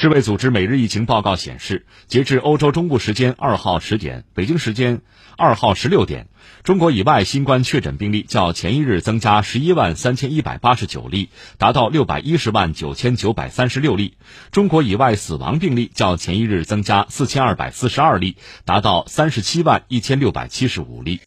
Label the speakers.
Speaker 1: 世卫组织每日疫情报告显示截至欧洲中部时间二号十点北京时间二号十六点中国以外新冠确诊病例较前一日增加十一万三千一百八十九例达到六百一十万九千九百三十六例。中国以外死亡病例较前一日增加四千二百四十二例达到三十七万一千六百七十五例。